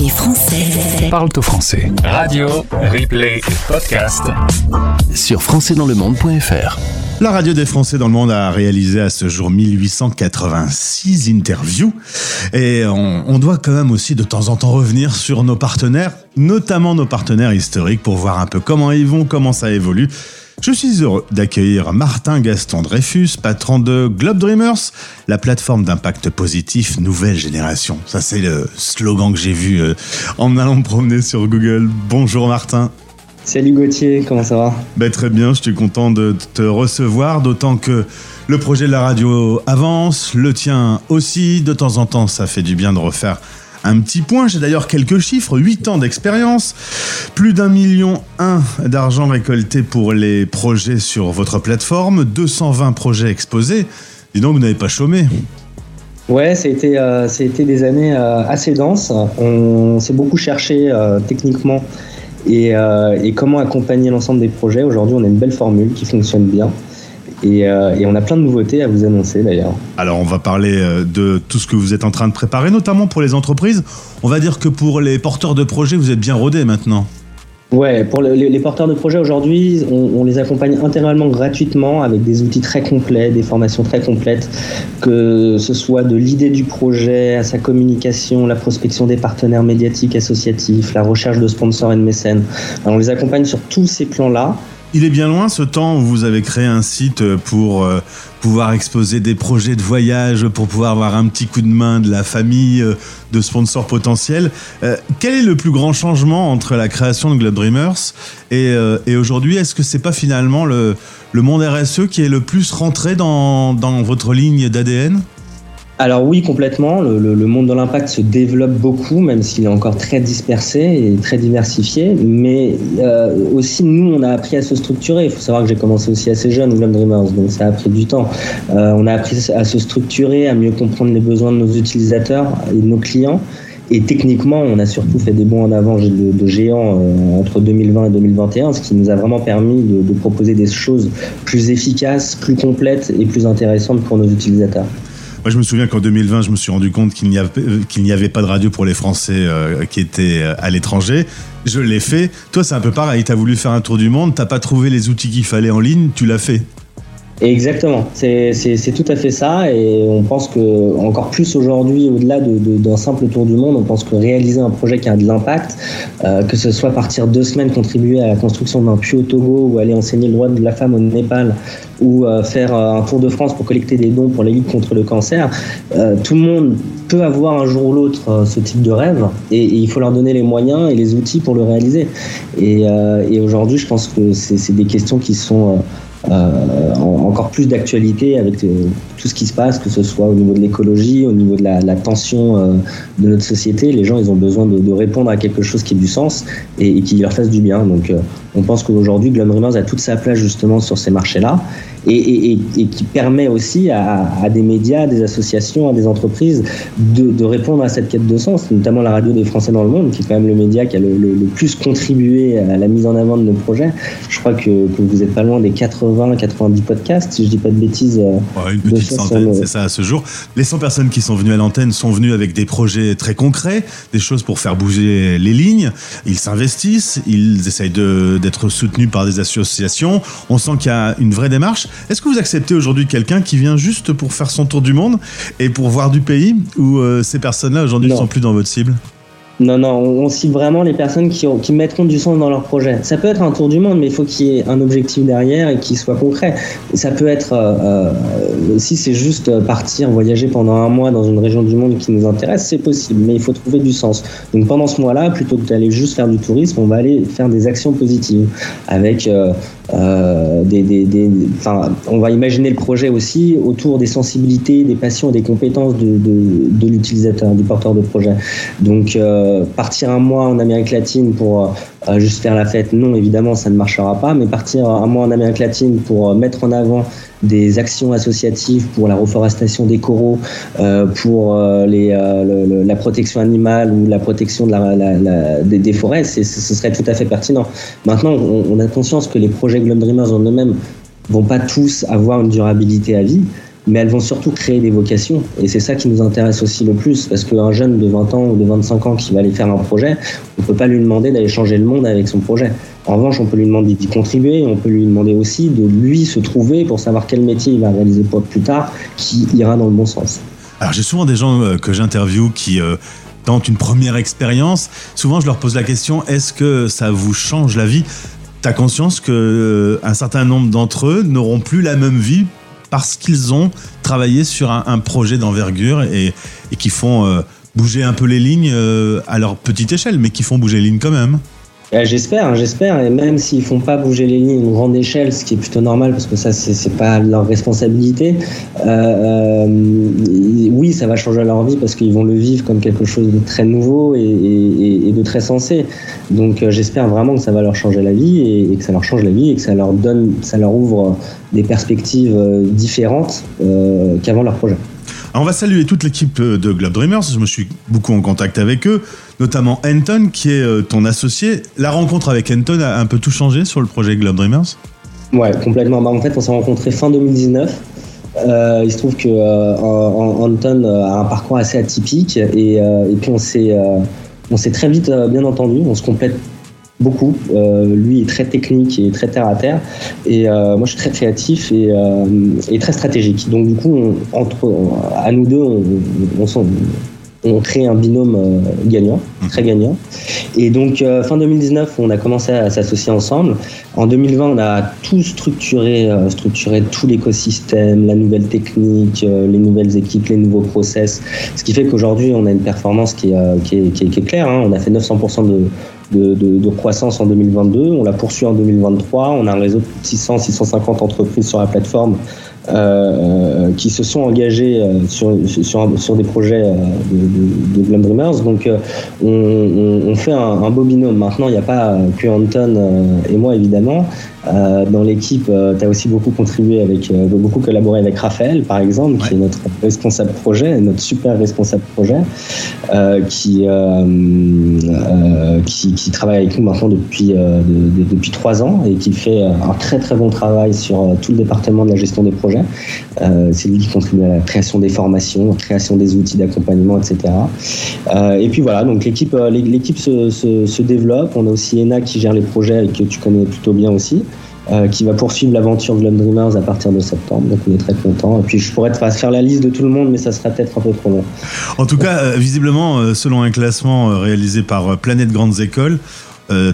Les Français parlent au français. Radio, replay, podcast. Sur françaisdanslemonde.fr. La radio des Français dans le monde a réalisé à ce jour 1886 interviews et on, on, doit quand même aussi de temps en temps revenir sur nos partenaires, notamment nos partenaires historiques pour voir un peu comment ils vont, comment ça évolue. Je suis heureux d'accueillir Martin Gaston Dreyfus, patron de Globe Dreamers, la plateforme d'impact positif nouvelle génération. Ça, c'est le slogan que j'ai vu euh, en allant me promener sur Google. Bonjour Martin. Salut Gauthier, comment ça va? Ben, Très bien, je suis content de te recevoir, d'autant que le projet de la radio avance, le tien aussi. De temps en temps, ça fait du bien de refaire un petit point. J'ai d'ailleurs quelques chiffres 8 ans d'expérience, plus d'un million un d'argent récolté pour les projets sur votre plateforme, 220 projets exposés. Dis donc, vous n'avez pas chômé. Ouais, été, euh, des années euh, assez denses. On s'est beaucoup cherché euh, techniquement euh, et, comment accompagner l'ensemble des projets. Aujourd'hui, on a une belle formule qui fonctionne bien. Euh, et, on a plein de nouveautés à vous annoncer d'ailleurs. Alors on va parler euh, de tout ce que vous êtes en train de préparer, notamment pour les entreprises. On va dire que pour les porteurs de projets, vous êtes bien rodés maintenant. Ouais, pour les, porteurs de projets aujourd'hui, on, les accompagne intégralement gratuitement avec des outils très complets, des formations très complètes, que ce soit de l'idée du projet à sa communication, la prospection des partenaires médiatiques associatifs, la recherche de sponsors et de mécènes. on les accompagne sur tous ces plans-là il est bien loin ce temps où vous avez créé un site pour euh, pouvoir exposer des projets de voyage, pour pouvoir avoir un petit coup de main de la famille, euh, de sponsors potentiels. Euh, quel est le plus grand changement entre la création de Globe Dreamers et, et aujourd'hui? Est-ce que c'est pas finalement le, le monde RSE qui est le plus rentré dans, dans votre ligne d'ADN alors oui, complètement. Le, monde de l'impact se développe beaucoup, même s'il est encore très dispersé et très diversifié. Mais euh, aussi, nous, on a appris à se structurer. Il faut savoir que j'ai commencé aussi assez jeune, Globe Dreamers, donc ça a pris du temps. Euh, on a appris à se structurer, à mieux comprendre les besoins de nos utilisateurs et de nos clients. Et techniquement, on a surtout fait des bons en avant de, de géants euh, entre 2020 et 2021, ce qui nous a vraiment permis de proposer des choses plus efficaces, plus complètes et plus intéressantes pour nos utilisateurs. Moi, je me souviens qu'en 2020, je me suis rendu compte qu'il n'y avait, euh, qu'il n'y avait pas de radio pour les Français euh, qui étaient euh, à l'étranger. Je l'ai fait. Toi, c'est un peu pareil. Tu as voulu faire un tour du monde, t'as pas trouvé les outils qu'il fallait en ligne, tu l'as fait. Exactement, c'est tout à fait ça et on pense que encore plus aujourd'hui, au-delà d'un simple tour du monde, on pense que réaliser un projet qui a de l'impact, euh, que ce soit partir deux semaines contribuer à la construction d'un puits au Togo ou aller enseigner le droit de la femme au Népal ou euh, faire euh, un tour de France pour collecter des dons pour la lutte contre le cancer, tout le monde peut avoir un jour ou l'autre ce type de rêve et, il faut leur donner les moyens et les outils pour le réaliser. Et, et aujourd'hui, je pense que c'est des questions qui sont euh, encore plus d'actualité avec euh, tout ce qui se passe, que ce soit au niveau de l'écologie, au niveau de la, tension euh, de notre société. Les gens, ils ont besoin de, répondre à quelque chose qui ait du sens et, qui leur fasse du bien. Donc, on pense qu'aujourd'hui, Glam a toute sa place justement sur ces marchés-là et, et, et, qui permet aussi à, à, des médias, à des associations, à des entreprises de, de, répondre à cette quête de sens, notamment la radio des Français dans le monde, qui est quand même le média qui a le, le, plus contribué à la mise en avant de nos projets. Je crois que, que vous n'êtes pas loin des 80-90 podcasts, si je dis pas de bêtises. Euh, ouais, une petite centaine, c'est ça à ce jour. Les 100 personnes qui sont venues à l'antenne sont venues avec des projets très concrets, des choses pour faire bouger les lignes. Ils s'investissent, ils essayent d'être soutenus par des associations. On sent qu'il y a une vraie démarche. Est-ce que vous acceptez aujourd'hui quelqu'un qui vient juste pour faire son tour du monde et pour voir du pays ou euh, ces personnes-là aujourd'hui ne sont plus dans votre cible? Non, non, on, cible vraiment les personnes qui, qui, mettront du sens dans leur projet. Ça peut être un tour du monde, mais il faut qu'il y ait un objectif derrière et qu'il soit concret. Ça peut être, euh, euh si c'est juste partir, voyager pendant un mois dans une région du monde qui nous intéresse, c'est possible, mais il faut trouver du sens. Donc pendant ce mois-là, plutôt que d'aller juste faire du tourisme, on va aller faire des actions positives avec euh, euh, on va imaginer le projet aussi autour des sensibilités, des passions et des compétences de, l'utilisateur, du porteur de projet. Donc, euh, partir un mois en Amérique latine pour euh, juste faire la fête, non, évidemment, ça ne marchera pas, mais partir un mois en Amérique latine pour mettre en avant des actions associatives pour la reforestation des coraux, pour la protection animale ou la protection des, forêts, ce serait tout à fait pertinent. Maintenant, on a conscience que les projets Globe Dreamers en eux-mêmes vont pas tous avoir une durabilité à vie. mais elles vont surtout créer des vocations. Et c'est ça qui nous intéresse aussi le plus, parce qu'un jeune de 20 ans ou de 25 ans qui va aller faire un projet, on ne peut pas lui demander d'aller changer le monde avec son projet. En revanche, on peut lui demander d'y contribuer, on peut lui demander aussi de lui se trouver pour savoir quel métier il va réaliser plus tard qui ira dans le bon sens. Alors j'ai souvent des gens euh, que j'interviewe qui euh, tentent une première expérience. Souvent je leur pose la question est-ce que ça vous change la vie? T'as conscience que euh, un certain nombre d'entre eux n'auront plus la même vie parce qu'ils ont travaillé sur un, projet d'envergure et, qui font bouger un peu les lignes à leur petite échelle, mais qui font bouger les lignes quand même. Eh, j'espère, hein, j'espère. Et même s'ils font pas bouger les lignes à une grande échelle, ce qui est plutôt normal parce que ça, c'est pas leur responsabilité. Euh, euh, oui, ça va changer leur vie parce qu'ils vont le vivre comme quelque chose de très nouveau et, de très sensé. Donc, euh, j'espère vraiment que ça va leur changer la vie et, que ça leur change la vie et que ça leur donne, ça leur ouvre des perspectives différentes qu'avant leur projet. on va saluer toute l'équipe de Globe Dreamers. Je me suis beaucoup en contact avec eux notamment Anton, qui est euh, ton associé. La rencontre avec Anton a un peu tout changé sur le projet Globe Dreamers? Ouais, complètement. Bah, en fait, on s'est rencontrés fin 2019. Euh, il se trouve que euh, Anton a un parcours assez atypique et, puis on s'est on très vite bien entendu. On se complète beaucoup. lui est très technique et très terre à terre et moi je suis très créatif et, très stratégique. Donc du coup, entre à nous deux, on, on, on crée un binôme euh, gagnant, mmh. très gagnant. Et donc, euh, fin 2019, on a commencé à s'associer ensemble. En 2020, on a tout structuré, euh, structuré tout l'écosystème, la nouvelle technique, les nouvelles équipes, les nouveaux process. Ce qui fait qu'aujourd'hui, on a une performance qui est, qui est, qui est, claire. Hein. On a fait 900% de, de, de, de, croissance en 2022. On l'a poursuivi en 2023. On a un réseau de 600-650 entreprises sur la plateforme euh, qui se sont engagés euh, sur, sur, sur, des projets euh, de, de, Dreamers. Donc on, on, fait un, un, beau binôme. Maintenant, il n'y a pas que Anton et moi, évidemment. Euh, dans l'équipe, euh, tu as aussi beaucoup contribué avec, euh, beaucoup collaboré avec Raphaël, par exemple, qui est notre responsable projet, notre super responsable projet, qui, qui, qui, travaille avec nous maintenant depuis, depuis trois ans et qui fait un très très bon travail sur tout le département de la gestion des projets. C'est lui qui contribue à la création des formations, à la création des outils d'accompagnement, etc. et puis voilà, donc l'équipe l'équipe se, se, se, développe. On a aussi Ena qui gère les projets et que tu connais plutôt bien aussi. Euh, qui va poursuivre l'aventure de Lone Dreamers à partir de septembre. Donc on est très content. Et puis je pourrais te faire la liste de tout le monde, mais ça serait peut-être un peu trop long. En tout cas, euh, visiblement, euh, selon un classement réalisé par Planète Grandes Écoles,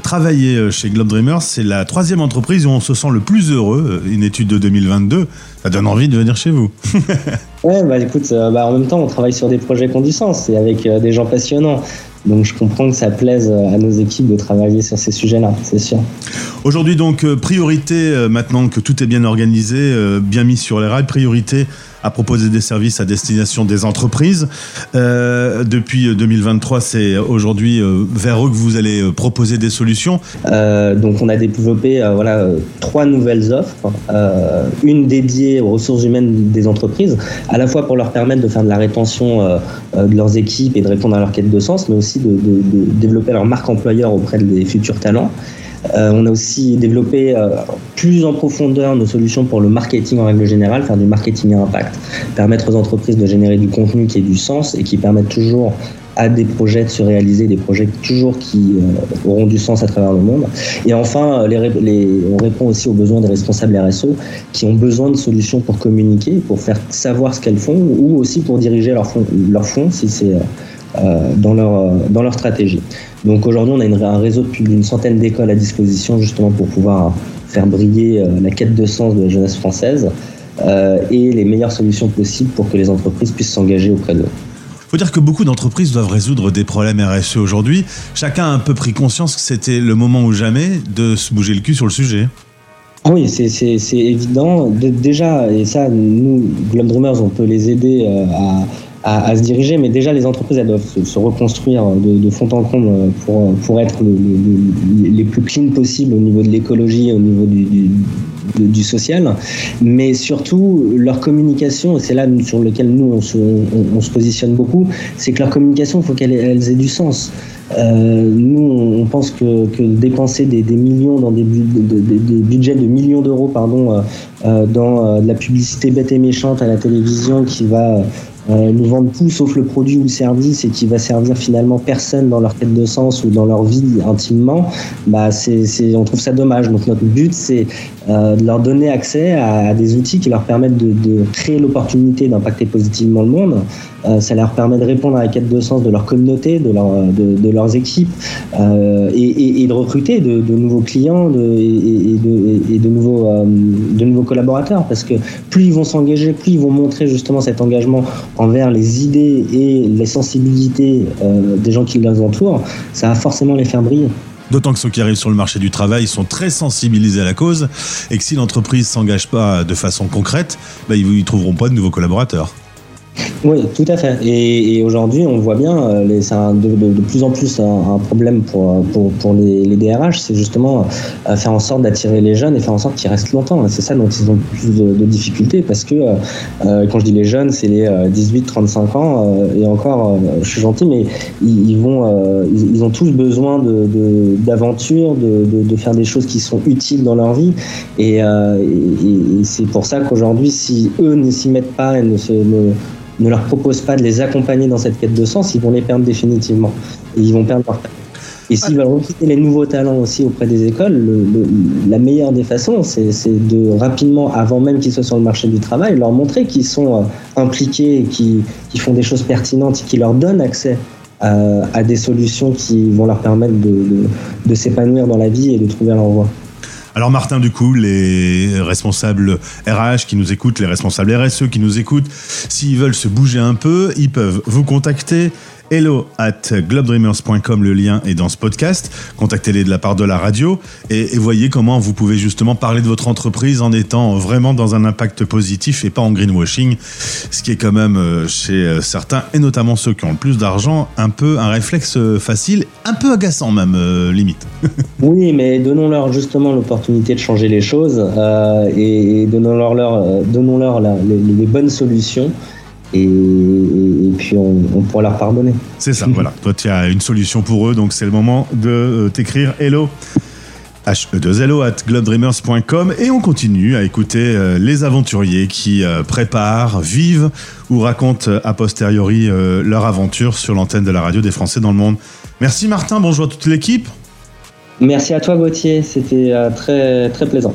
travailler chez Globe Dreamers, c'est la troisième entreprise où on se sent le plus heureux. Une étude de 2022, ça donne envie de venir chez vous. ouais, bah écoute, bah, en même temps, on travaille sur des projets qui ont du sens et avec des gens passionnants. Donc je comprends que ça plaise à nos équipes de travailler sur ces sujets-là, c'est sûr. Aujourd'hui donc euh, priorité, euh, maintenant que tout est bien organisé, euh, bien mis sur les rails, priorité à proposer des services à destination des entreprises. Euh, depuis 2023, c'est aujourd'hui euh, vers eux que vous allez euh, proposer des solutions. donc, on a développé voilà trois nouvelles offres, une dédiée aux ressources humaines des entreprises, à la fois pour leur permettre de faire de la rétention de leurs équipes et de répondre à leur quête de sens, mais aussi de développer leur marque employeur auprès des futurs talents. Euh, on a aussi développé euh, plus en profondeur nos solutions pour le marketing en règle générale, faire du marketing à impact, permettre aux entreprises de générer du contenu qui ait du sens et qui permettent toujours à des projets de se réaliser, des projets toujours qui euh, auront du sens à travers le monde. Et enfin, on répond aussi aux besoins des responsables RSO qui ont besoin de solutions pour communiquer, pour faire savoir ce qu'elles font ou aussi pour diriger leur fonds, leur si c'est dans, leur, dans leur stratégie. Donc aujourd'hui, on a un réseau de plus d'une centaine d'écoles à disposition justement pour pouvoir faire briller euh, la quête de sens de la jeunesse française euh, et les meilleures solutions possibles pour que les entreprises puissent s'engager auprès d'eux. Il faut dire que beaucoup d'entreprises doivent résoudre des problèmes RSE aujourd'hui. Chacun a un peu pris conscience que c'était le moment ou jamais de se bouger le cul sur le sujet. Oui, c'est évident. déjà, et ça, nous, Globe Dreamers, on peut les aider euh, à, se diriger. Mais déjà, les entreprises elles doivent se, reconstruire de, fond en comble pour, pour être les plus clean possibles au niveau de l'écologie, au niveau du, du, social. Mais surtout, leur communication, et c'est là sur lequel nous on se, on, se positionne beaucoup, c'est que leur communication, il faut qu'elle ait du sens. Euh, nous, on pense que, dépenser des, millions dans des, budgets de millions d'euros, pardon, euh, euh dans de la publicité bête et méchante à la télévision qui va euh, nous vendre tout sauf le produit ou le service et qui va servir finalement personne dans leur quête de sens ou dans leur vie intimement, bah c'est, on trouve ça dommage. Donc notre but, c'est euh, de leur donner accès à, des outils qui leur permettent de, de créer l'opportunité d'impacter positivement le monde. Euh, ça leur permet de répondre à la quête de sens de leur communauté, de, leur, de, de leurs équipes euh, et, et, et, de recruter de, de nouveaux clients de, et, et de, nouveaux, euh, de nouveaux collaborateurs. Parce que plus ils vont s'engager, plus ils vont montrer justement cet engagement envers les idées et les sensibilités euh, des gens qui les entourent, ça va forcément les faire briller. D'autant que ceux qui arrivent sur le marché du travail sont très sensibilisés à la cause et que si l'entreprise s'engage pas de façon concrète, bah, ils ne trouveront pas de nouveaux collaborateurs. Oui, tout à fait. Et, aujourd'hui, on voit bien, euh, c'est de, de, plus en plus un, problème pour, pour, pour les, les, DRH, c'est justement euh, faire en sorte d'attirer les jeunes et faire en sorte qu'ils restent longtemps. C'est ça dont ils ont plus de, difficultés parce que, euh, quand je dis les jeunes, c'est les 18-35 ans, et encore, je suis gentil, mais ils, vont, ils, ont tous besoin d'aventure, de, de, faire des choses qui sont utiles dans leur vie. Et, et, et c'est pour ça qu'aujourd'hui, si eux ne s'y mettent pas et ne se. Ne, ne leur propose pas de les accompagner dans cette quête de sens, ils vont les perdre définitivement. Et ils vont perdre leur et s'ils veulent recruter les nouveaux talents aussi auprès des écoles, la meilleure des façons, c'est de rapidement, avant même qu'ils soient sur le marché du travail, leur montrer qu'ils sont euh, impliqués, qu'ils font des choses pertinentes, qui leur donnent accès à, à, des solutions qui vont leur permettre de, de, de s'épanouir dans la vie et de trouver leur voie. Alors Martin, du coup, les responsables RH qui nous écoutent, les responsables RSE qui nous écoutent, s'ils veulent se bouger un peu, ils peuvent vous contacter hello at globedreamers.com, le lien est dans ce podcast. Contactez-les de la part de la radio et, voyez comment vous pouvez justement parler de votre entreprise en étant vraiment dans un impact positif et pas en greenwashing, ce qui est quand même euh, chez euh, certains, et notamment ceux qui ont le plus d'argent, un peu un réflexe euh, facile, un peu agaçant même, limite. oui, mais donnons-leur justement l'opportunité de changer les choses et, donnons-leur leur, donnons -leur les bonnes solutions et, puis on, on, pourra leur pardonner. C'est ça, voilà. Toi, tu as une solution pour eux, donc c'est le moment de euh, t'écrire hello. he2lo at globedreamers.com et on continue à écouter euh, les aventuriers qui euh, préparent, vivent ou racontent a posteriori leur aventure sur l'antenne de la radio des Français dans le monde. Merci Martin, bonjour à toute l'équipe. Merci à toi Gauthier, c'était très, très plaisant.